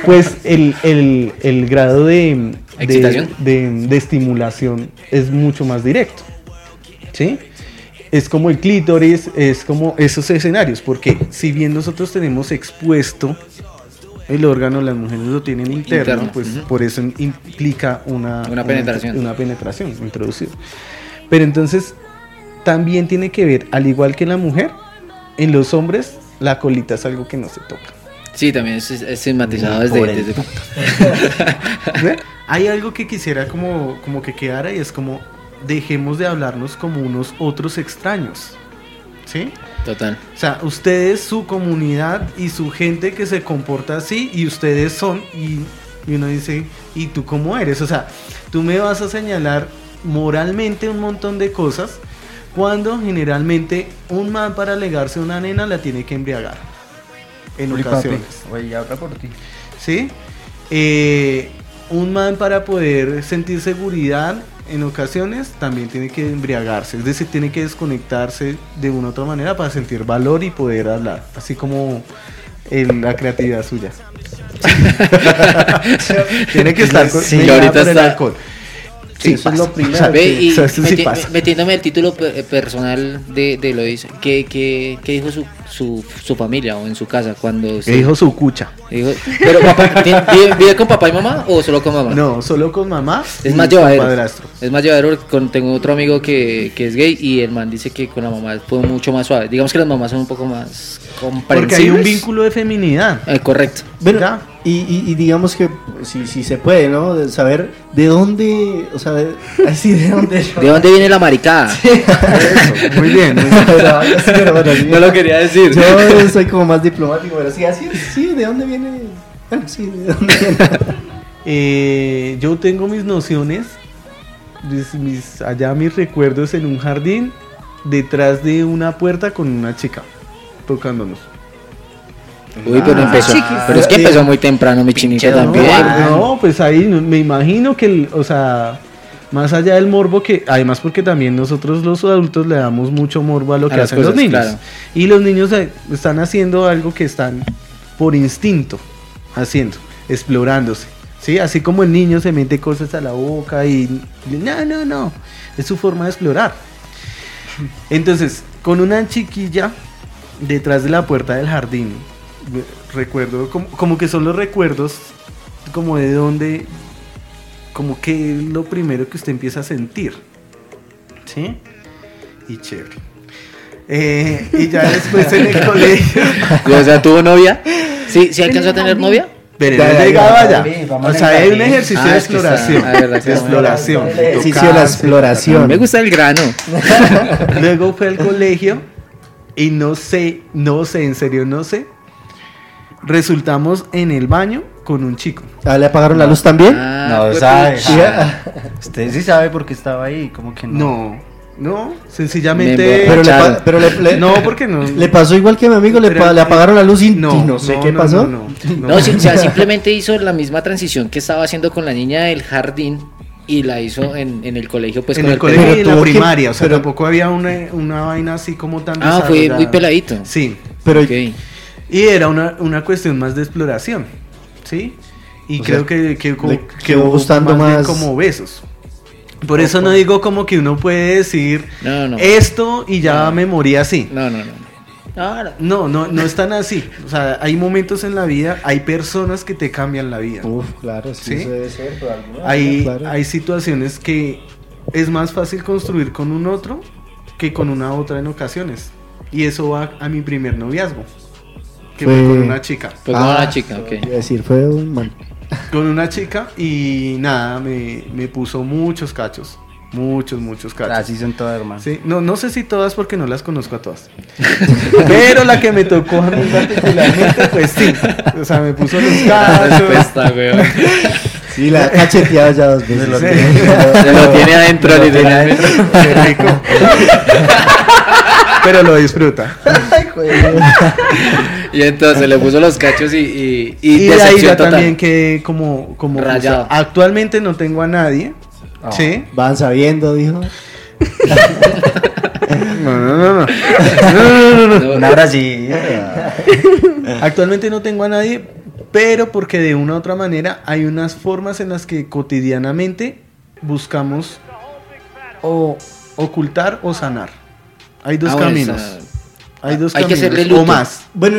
Pues el, el- el grado de, de- de, de estimulación es mucho más directo. ¿Sí? Es como el clítoris, es como esos escenarios, porque si bien nosotros tenemos expuesto el órgano, las mujeres lo tienen interno, Interno, pues por eso implica una, Una penetración. Una, penetración introducida. Pero entonces también tiene que ver, al igual que en la mujer, en los hombres la colita es algo que no se toca. Sí, también es, es estigmatizado desde, desde-. Hay algo que quisiera como, como que quedara y es como dejemos de hablarnos como unos otros extraños. ¿Sí? Total. O sea, ustedes, su comunidad y su gente que se comporta así y ustedes son y, y uno dice, ¿y tú cómo eres? O sea, tú me vas a señalar moralmente un montón de cosas cuando generalmente un man para alegarse a una nena la tiene que embriagar. En Uy, papi, ocasiones. Oye, habla por ti. ¿sí? Eh, un man para poder sentir seguridad en ocasiones también tiene que embriagarse, es decir, tiene que desconectarse de una u otra manera para sentir valor y poder hablar, así como el- la creatividad suya. tiene que estar con, Sí, ahorita por el está- alcohol. Sí, eso es lo primero. sí, y o sea, esto sí meti- pasa. metiéndome el título pe- personal de, de lo dice, ¿qué, qué, qué dijo su su, su familia o en su casa cuando usted E dijo su cucha. dijo- pero papá, ¿tiene- vive, vive con papá y mamá o solo con mamá? No, solo con mamá. Es más llevadero. Es más llevadero. Con, tengo otro amigo que, que es gay y el man dice que con la mamá fue mucho más suave. Digamos que las mamás son un poco más comprensibles. Porque hay un vínculo de feminidad. Eh, correcto. Bueno, y, y- y digamos que si, si se puede, ¿no? De saber de dónde, o sea, de, así de dónde. ¿De dónde viene la maricada? Muy bien. muy bien. Pero, pero bueno, sí. No lo quería decir. Yo soy como más diplomático, pero sí, así es, sí, ¿de dónde viene? Bueno, sí, ¿de dónde viene? Eh, yo tengo mis nociones, mis- mis- allá mis recuerdos en un jardín, detrás de una puerta con una chica, tocándonos. Uy, pero empezó. chiquis. Pero es que empezó muy temprano, mi chinita también. No, no, pues ahí me imagino que, el- o sea, más allá del morbo que, además porque también nosotros los adultos le damos mucho morbo a lo A que hacen los niños. claro. Y los niños eh, están haciendo algo que están por instinto haciendo, explorándose. ¿Sí? Así como el niño se mete cosas a la boca y no, no, no, es su forma de explorar. Entonces, con una chiquilla detrás de la puerta del jardín, recuerdo como, como que son los recuerdos como de donde como que es lo primero que usted empieza a sentir ¿sí? y chévere Eh, y ya después en el colegio O sea, ¿tuvo novia? ¿Sí, ¿sí alcanzó a tener novia? pero Ya, llegaba vamos o sea hay un jardín. ejercicio Ah, de es está- exploración ah, de exploración ejercicio de la exploración. Me gusta el grano. Luego fue al colegio y no sé, no sé, en serio no sé. Resultamos en el baño con un chico. Ah, ¿Le apagaron la luz también? Ah, No sabe. Sí, Usted sí sabe por qué estaba ahí, como que no. No, no, sencillamente. Me pero le, pa- pero le, le- no, porque no. le pasó igual que a mi amigo, le, Pero- pa- le apagaron la luz y no, y no sé qué no, pasó. No, no, No, sí, o sea, simplemente hizo la misma transición que estaba haciendo con la niña del jardín y la hizo en, en el colegio, pues en con el el colegio y en la tuvo que- primaria, o sea, pero- tampoco había una, una vaina así como tan Ah, fue desarrollada. muy peladito. Sí, Pero Ok. Y era una, una cuestión más de exploración, ¿sí? Y O creo sea, que, que, como- que gustando de más- como besos. Por eso no digo como que uno puede decir No, no. esto y ya me morí así. No, no, no. no. no. No, no, no es tan así. O sea, hay momentos en la vida, hay personas que te cambian la vida. Uf, claro, sí, ¿Sí? eso debe ser. por algo. Hay, Claro. hay situaciones que es más fácil construir con un otro que con una otra en ocasiones. Y eso va a mi primer noviazgo. Que fue, Fue- con una chica. Fue con Ah, una chica, ok. Iba a decir, fue un man. Con una chica y nada, me, me puso muchos cachos. Muchos, muchos cachos. Así son todas, hermano. Sí, no, no sé si todas porque no las conozco a todas. Pero la que me tocó a mí particularmente, pues sí. O sea, me puso los cachos. Respuesta, weón. Sí, la ha cacheteado ya dos veces. Se lo tiene adentro, Lo tiene literalmente. Qué rico. Pero lo disfruta. Ay. Y entonces le puso los cachos y, y, y, Y, de ahí ya total. también que como, como Rayado. o sea, actualmente no tengo a nadie. Oh. Sí. Van sabiendo, dijo. No, no, no, no. No, no, no, no. Un abracito. Actualmente no tengo a nadie, pero porque de una u otra manera hay unas formas en las que cotidianamente buscamos o ocultar o sanar. Hay dos Ah, bueno, caminos. esa- Hay dos hay que caminos hacerle o luto. más. Bueno,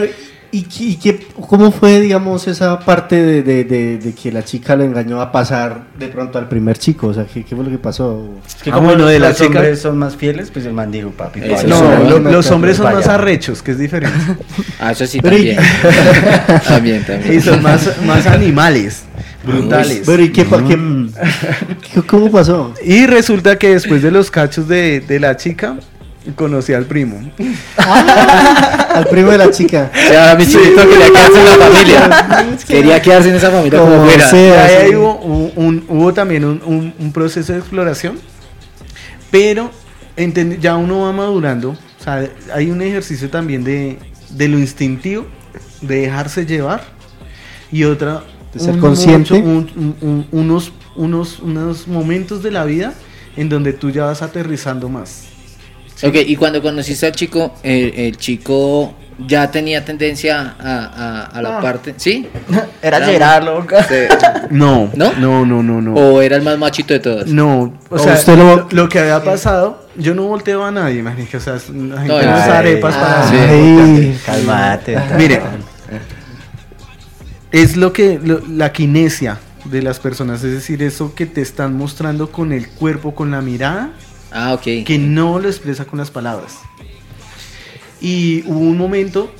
¿y, qué- y qué, cómo fue, digamos, esa parte de, de- de- de que la chica lo engañó a pasar de pronto al primer chico? O sea, ¿qué, qué fue lo que pasó? Es que Ah, como bueno, de la los chica- hombres son más fieles, pues el man dijo, papi, Eso No, los hombres son vaya. más arrechos, que es diferente. Ah, eso sí, también. también, también. y son más, más animales, brutales. Pero, ¿y qué, pa- qué- qué- cómo pasó? Y resulta que después de los cachos de, de la chica, conocí al primo. Al primo de la chica. Sea, mi chiquito quería quedarse en la familia. Quería quedarse en esa familia como, Como fuera. Y sea. ahí sí. hubo, un, un- hubo también un, un- un proceso de exploración, pero ya uno va madurando. O sea, hay un ejercicio también de, de lo instintivo, de dejarse llevar, y otra, De ser un consciente. mucho- un- un- un- unos, unos, unos momentos de la vida en donde tú ya vas aterrizando más. Ok, y cuando conociste al chico, el, el chico ya tenía tendencia a, a, a la parte. ¿Sí? Era Era Gerard, loca. No, ¿No? no, no, no, no. ¿O era el más machito de todos? No, o O sea, usted lo- que había pasado, yo no volteo a nadie, marica, o sea, la gente No, ay, arepas para... sí. Ay, cálmate. Mire, es lo que lo- la kinesia de las personas, es decir, eso que te están mostrando con el cuerpo, con la mirada, Ah, ok. que no lo expresa con las palabras. Y hubo un momento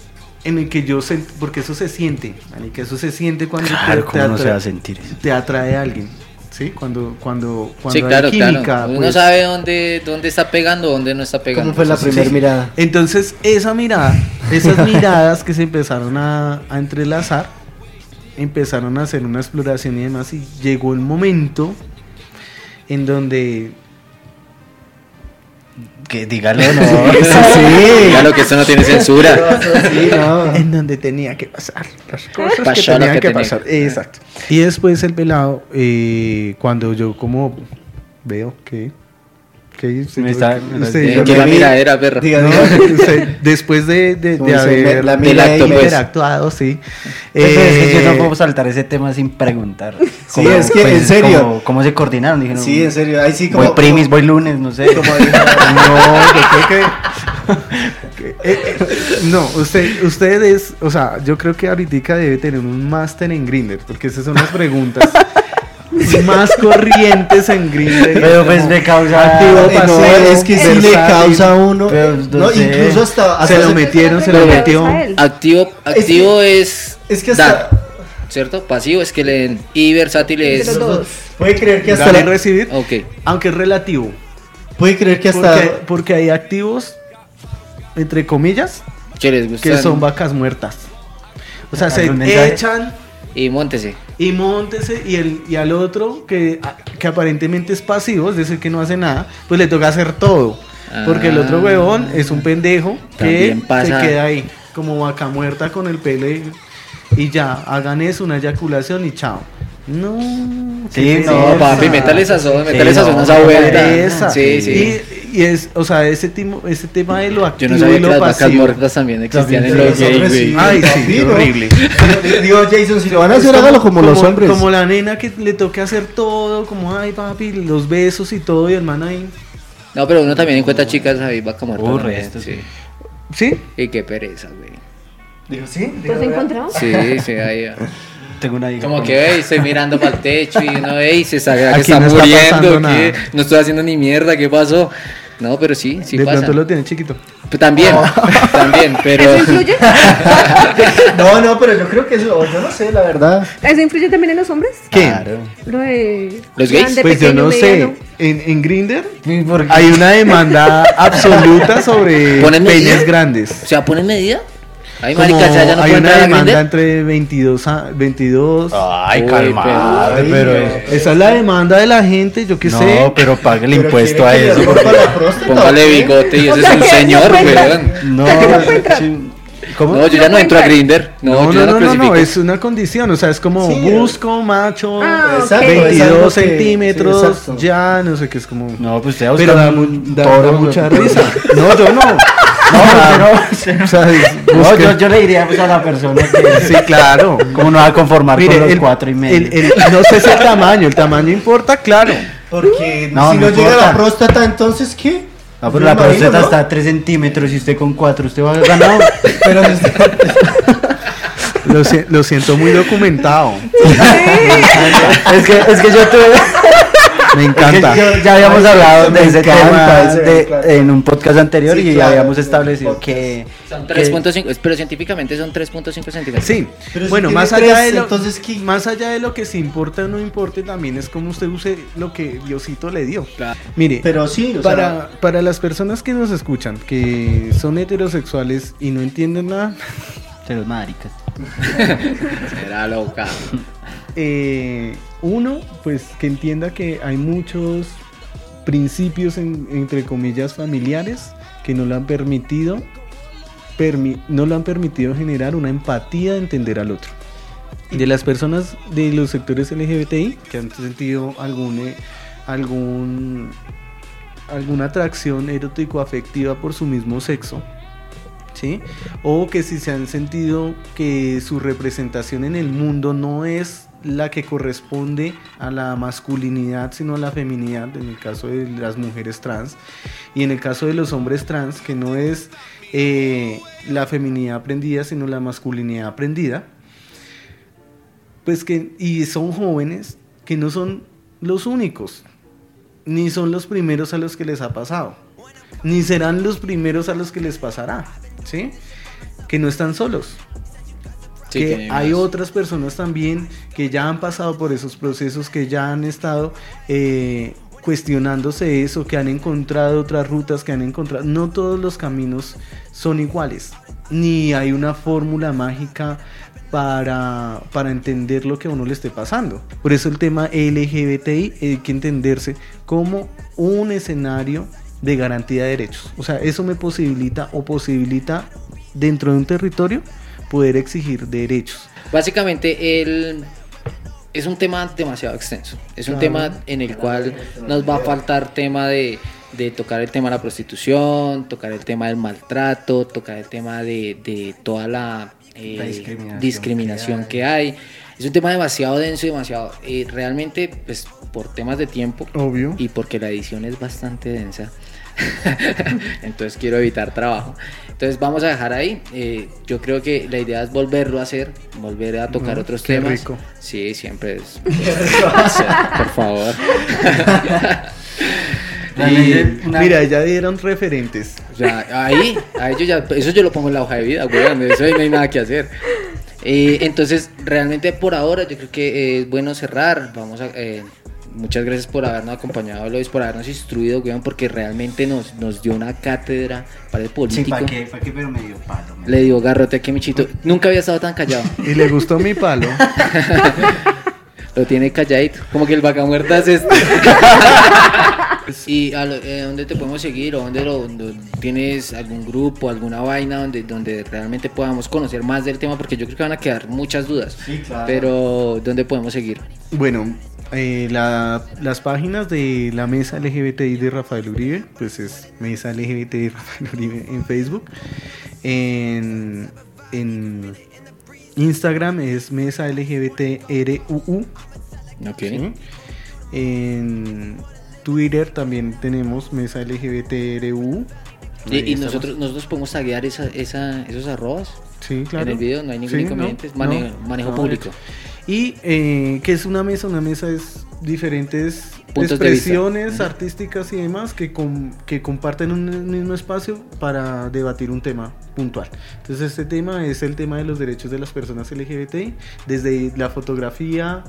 en el que yo sent- porque eso se siente, que eso se siente cuando Claro, te, te ¿cómo no se va a sentir eso? te atrae a alguien, ¿sí? Cuando cuando cuando Sí, hay claro, química, claro. Uno pues, sabe dónde, dónde está pegando, dónde no está pegando. ¿Cómo fue la sí. primera mirada? Entonces, esa mirada, esas miradas que se empezaron a, a entrelazar, empezaron a hacer una exploración y demás, y llegó el momento en donde Que dígalo, no. Sí. Claro que esto no tiene censura. Sí, no. en donde tenía que pasar las cosas que Pasó lo tenían que que, tenía. pasar. Exacto. Y después el pelado, eh, cuando yo como veo que... que Me está- me Eh, yo que la miradera, perro. Diga, no, después de, de, Como de haber la del acto, pues. interactuado, sí. Pero es que yo no Eh, puedo saltar ese tema sin preguntar. Sí, es que, en serio. ¿Cómo, cómo se coordinaron? Dijeron, Sí, en serio. Ahí sí como. voy primis, voy lunes, no sé. Como dijo- No, yo creo que. que- eh, eh, no, usted, usted es. O sea, yo creo que ahorita debe tener un máster en Grinder, porque esas son las preguntas más corrientes en Grinder. Pero pues me causa... Activo, Eh, no, pasivo, es que sí le causa a uno. Pero, no no, sé. incluso hasta. hasta Se lo metieron, se lo le metió. Activo, activo es, Es que dar, hasta. ¿cierto? Pasivo es que leen. Y versátil es. los dos. Puede creer que hasta. La- recibir, Ok. aunque es relativo. puede creer que hasta. Porque, porque hay activos, entre comillas, Que les gusta. que son vacas muertas. O sea, se echan Y móntese. y montese y, el, y al otro que, que aparentemente es pasivo, es decir, que no hace nada, pues le toca hacer todo. Porque el otro Ah. huevón es un pendejo que pasa. se queda ahí como vaca muerta con el pelo y, ya, hagan eso, una eyaculación y chao. No, Sí, no, pereza. papi, métale sazón, Sí, métale sazón no, a esa. Sí, sí. Y, y es, o sea, ese, timo- ese tema de lo Yo activo no sabía y que las vacas pasivo. muertas también existían También en los sí, gays, sí. Ay, sí, ¿no? horrible. Digo, Jason, si lo van a hacer, hágalo como, los hombres. Como la nena que le toque hacer todo, como ay papi, los besos y todo, y el man ahí. No, pero uno también encuentra chicas ahí, vaca muerta. También, resto, sí. ¿Sí? Y qué pereza, güey. Digo, sí. ¿Tú has encontrado? Sí, sí, ahí. ah. Tengo una hija. Como que, ey, estoy mirando para el techo y uno, ey, se sabe que está muriendo, que no estoy haciendo ni mierda, ¿qué pasó? No, pero sí, sí de pasa. pronto lo tiene chiquito. Pues También, también, pero... ¿Eso influye? No, no, pero yo creo que eso, yo no sé, la verdad. ¿Eso influye también en los hombres? ¿Qué? Claro. Lo de ¿Los gays? Pues yo no mediano. sé. En, en Grinder hay una demanda absoluta sobre ¿Ponen penes grandes. O sea, ¿ponen medida? Ay, Como marica, ya, ya no hay pueden una a demanda Grindr. entre 22 a 22. Ay, Uy, calmate, pero- pero... Esa es la demanda de la gente, yo qué no, sé. pero pague el Pero impuesto a eso. Póngale bigote y ese es un no señor, weón. No, ¿Usted que no. No, yo ya no entro a Grinder. No, No, yo no, ya no, no, no, es una condición, o sea, es como Sí, busco macho, Ah. Exacto, es algo 22 que- centímetros, sí, ya, no sé qué es como... No, pues usted pero da, busca mu- un da- da mucha risa. No, yo no. No, pero... O sea, No, yo, yo le diría pues, a la persona que... Sí, claro. ¿Cómo no va a conformar Mire, con los el- cuatro y medio? el- el- no sé si el tamaño, el tamaño importa, claro. Porque No, si no no, llega la próstata, entonces ¿qué? No, pero la imagino, próstata ¿no? está a 3 centímetros y usted con 4, usted va a ganar. Pero si usted- Lo, si- lo siento muy documentado. es, que, es que yo tuve... Me encanta. yo- ya habíamos Ay, hablado de ese encanta, tema de- en un podcast anterior Sí, y claro, habíamos establecido que... Son que- 3.5, pero científicamente son 3.5 centímetros. Sí, Pero si bueno, tiene más allá, de lo, entonces, ¿qué? más allá de lo que se importa o no importe, también es como usted use lo que Diosito le dio. Claro. Mire, Pero sí, o sea, para, para las personas que nos escuchan, que son heterosexuales y no entienden nada, los maricas. Será loca. Eh, uno, pues que entienda que hay muchos principios, en- entre comillas, familiares que no le han permitido, permi- no le han permitido generar una empatía de entender al otro. De las personas de los sectores LGBTI que han sentido eh, alguna atracción erótico-afectiva por su mismo sexo, ¿sí? O que si se han sentido que su representación en el mundo no es la que corresponde a la masculinidad, sino a la feminidad, en el caso de las mujeres trans, y en el caso de los hombres trans, que no es eh, la feminidad aprendida, sino la masculinidad aprendida, pues que, y son jóvenes que no son los únicos, ni son los primeros a los que les ha pasado, ni serán los primeros a los que les pasará, ¿sí? Que no están solos, Sí, que hay más. otras personas también que ya han pasado por esos procesos, que ya han estado eh, cuestionándose eso, que han encontrado otras rutas, que han encontrado... No todos los caminos son iguales, ni hay una fórmula mágica para, para entender lo que a uno le esté pasando. Por eso el tema LGBTI hay que entenderse como un escenario de garantía de derechos. O sea, eso me posibilita o posibilita dentro de un territorio poder exigir derechos. Básicamente, el, es un tema demasiado extenso. Es un tema en el cual nos va a faltar tema de, de tocar el tema de la prostitución, tocar el tema del maltrato, tocar el tema de, de toda la, eh, La discriminación discriminación que que hay. Es un tema demasiado denso y demasiado. eh, realmente, pues por temas de tiempo Obvio. y porque la edición es bastante densa. Entonces quiero evitar trabajo. Entonces vamos a dejar ahí. Eh, yo creo que la idea es volverlo a hacer, volver a tocar Mm, otros qué temas. rico. Sí, siempre es. O sea, por favor. Una- Mira, ya dieron referentes. O sea, ahí, a ellos ya, eso yo lo pongo en la hoja de vida, weón, eso ahí no hay nada que hacer. Eh, entonces, realmente por ahora yo creo que es bueno cerrar. Vamos a, eh, muchas gracias por habernos acompañado, Lois, por habernos instruido, weón, porque realmente nos, nos dio una cátedra para el Sí, político. ¿para qué? ¿Para qué? Pero me dio palo. me Le dio garrote aquí a Michito. Nunca había estado tan callado. Y le gustó mi palo. Lo tiene calladito. Como que el vaca muerta es este. ¿Y a lo- eh, dónde te podemos seguir? ¿O dónde lo, tienes algún grupo, alguna vaina donde, donde realmente podamos conocer más del tema? Porque yo creo que van a quedar muchas dudas. Sí, claro. Pero, ¿dónde podemos seguir? Bueno, eh, la- las páginas de la mesa LGBTI de Rafael Uribe, pues es mesa LGBTI Rafael Uribe en Facebook. En, en Instagram es mesa LGBTRUU. Ok. ¿sí? En Twitter también tenemos mesa LGBTRU. Y, y nosotros, nosotros podemos taguear esa, esa, esos arrobas Sí, claro. en el video, no hay ningún Sí, inconveniente. no, manejo no, público. Y eh, que es una mesa, una mesa es diferentes Puntos expresiones artísticas y demás que, com- que comparten un mismo espacio para debatir un tema puntual. Entonces este tema es el tema de los derechos de las personas LGBTI, desde la fotografía,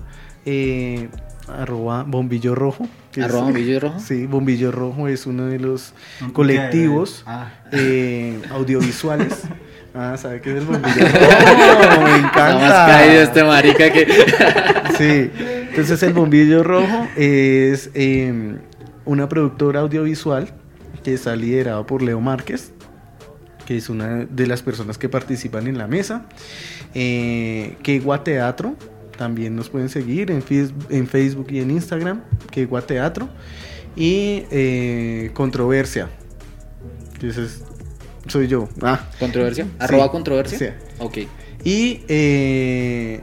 eh, arroba bombillo rojo. que es- Arroba bombillo rojo. Sí, bombillo rojo es uno de los colectivos Ah. eh, audiovisuales. Ah, ¿sabe qué es el bombillo rojo? Me encanta. Está más caído este marica que... Sí, entonces el bombillo rojo es eh, una productora audiovisual que está liderada por Leo Márquez, que es una de las personas que participan en la mesa. Eh, Quegua Teatro, también nos pueden seguir en, Facebook y en Instagram, Quegua Teatro. Y eh, Controversia, que ese es- soy yo. Ah, ¿Controversia? ¿Arroba Sí, controversia? sí. Ok. y eh,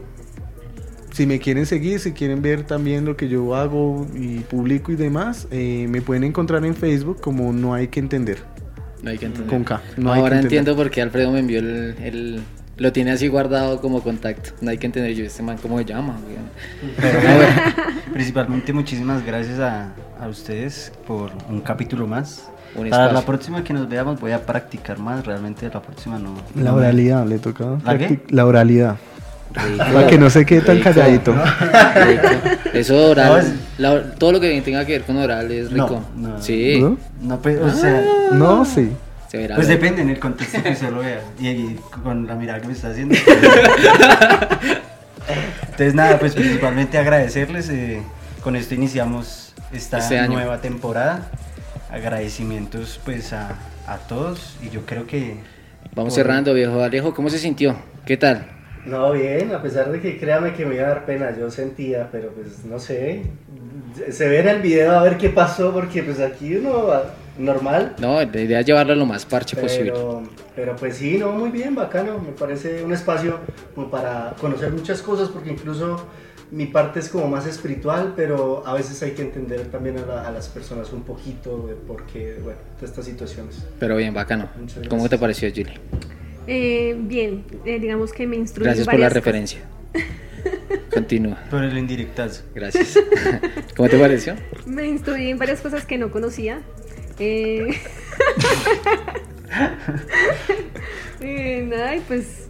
si me quieren seguir, si quieren ver también lo que yo hago y publico y demás, eh, me pueden encontrar en Facebook como No hay que entender. No hay que entender. Con K. No hay que Ahora entender. entiendo por qué Alfredo me envió el, el- Lo tiene así guardado como contacto. No hay que entender yo, este man, ¿cómo se llama? Pero principalmente muchísimas gracias a, a ustedes por un capítulo más. Un Para la espacio. próxima que nos veamos voy a practicar más. Realmente la próxima no. La no- oralidad, le toca. ¿La qué? La oralidad. Rico. Para que no se quede tan Rico. calladito. Rico. Eso oral. No, es- la- todo lo que tenga que ver con oral es No, rico. no. sí. ¿No? No, pues, o sea, No, sí. Se verá. pues depende en el contexto que se lo vea. Y, y con la mirada que me está haciendo. Entonces, nada, pues principalmente agradecerles. eh, con esto iniciamos esta Este nueva temporada. Agradecimientos, pues, a, a todos. Y yo creo que. Vamos por- cerrando, viejo. Alejo, ¿cómo se sintió? ¿Qué tal? No, bien, a pesar de que créame que me iba a dar pena, yo sentía, pero pues no sé. Se ve en el video a ver qué pasó, porque pues aquí uno va normal. No, la idea es llevarlo lo más parche posible. Pero, pero pues sí, no, muy bien, bacano. Me parece un espacio como para conocer muchas cosas, porque incluso mi parte es como más espiritual, pero a veces hay que entender también a, la- a las personas un poquito de por qué, bueno, de estas situaciones. Pero bien, bacano. Muchas ¿Cómo te pareció, Julie? Eh, bien, eh, digamos que me instruí. Gracias por la referencia. Continúa. Por el indirectazo. Gracias. ¿Cómo te pareció? Me instruí en varias cosas que no conocía. Eh... eh, nada, y pues.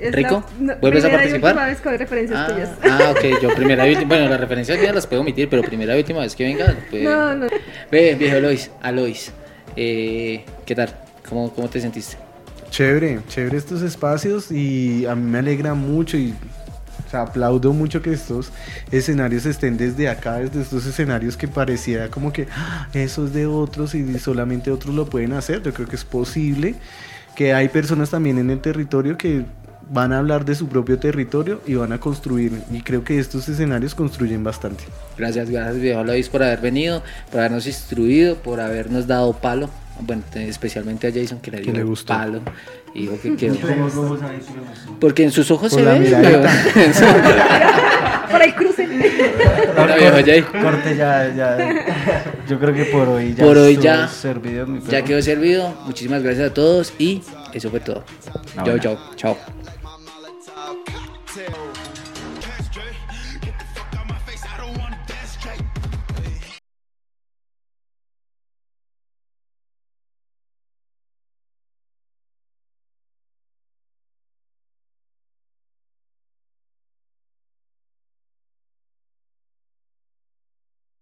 Es ¿Rico? la- no, ¿Vuelves a primera y participar? última vez doy referencias Ah, tuyas. ah, ok, yo primera y última. Bueno, las referencias ya las puedo omitir, pero primera y última vez que venga. pues- No, no. Ve, viejo Alois, Alois. Eh, ¿Qué tal? ¿Cómo, ¿Cómo te sentiste? Chévere, chévere estos espacios y a mí me alegra mucho y o sea, aplaudo mucho que estos escenarios estén desde acá, desde estos escenarios que parecía como que "Ah, eso es de otros y solamente otros lo pueden hacer. Yo creo que es posible que hay personas también en el territorio que van a hablar de su propio territorio y van a construir y creo que estos escenarios construyen bastante. Gracias, gracias, viejo Alois, por haber venido, por habernos instruido, por habernos dado palo. Bueno, te- especialmente a Jason que le dio Que le gustó. palo. Y dijo que. Porque en sus ojos Por se ve. Por ahí cruce. Bueno, viejo Jay. Corte ya, ya. Yo creo que por hoy ya. Por hoy ya- Servido mi Ya quedó servido. Muchísimas gracias a todos y eso fue todo. Ah, Chao, bueno. chao, chao. myself.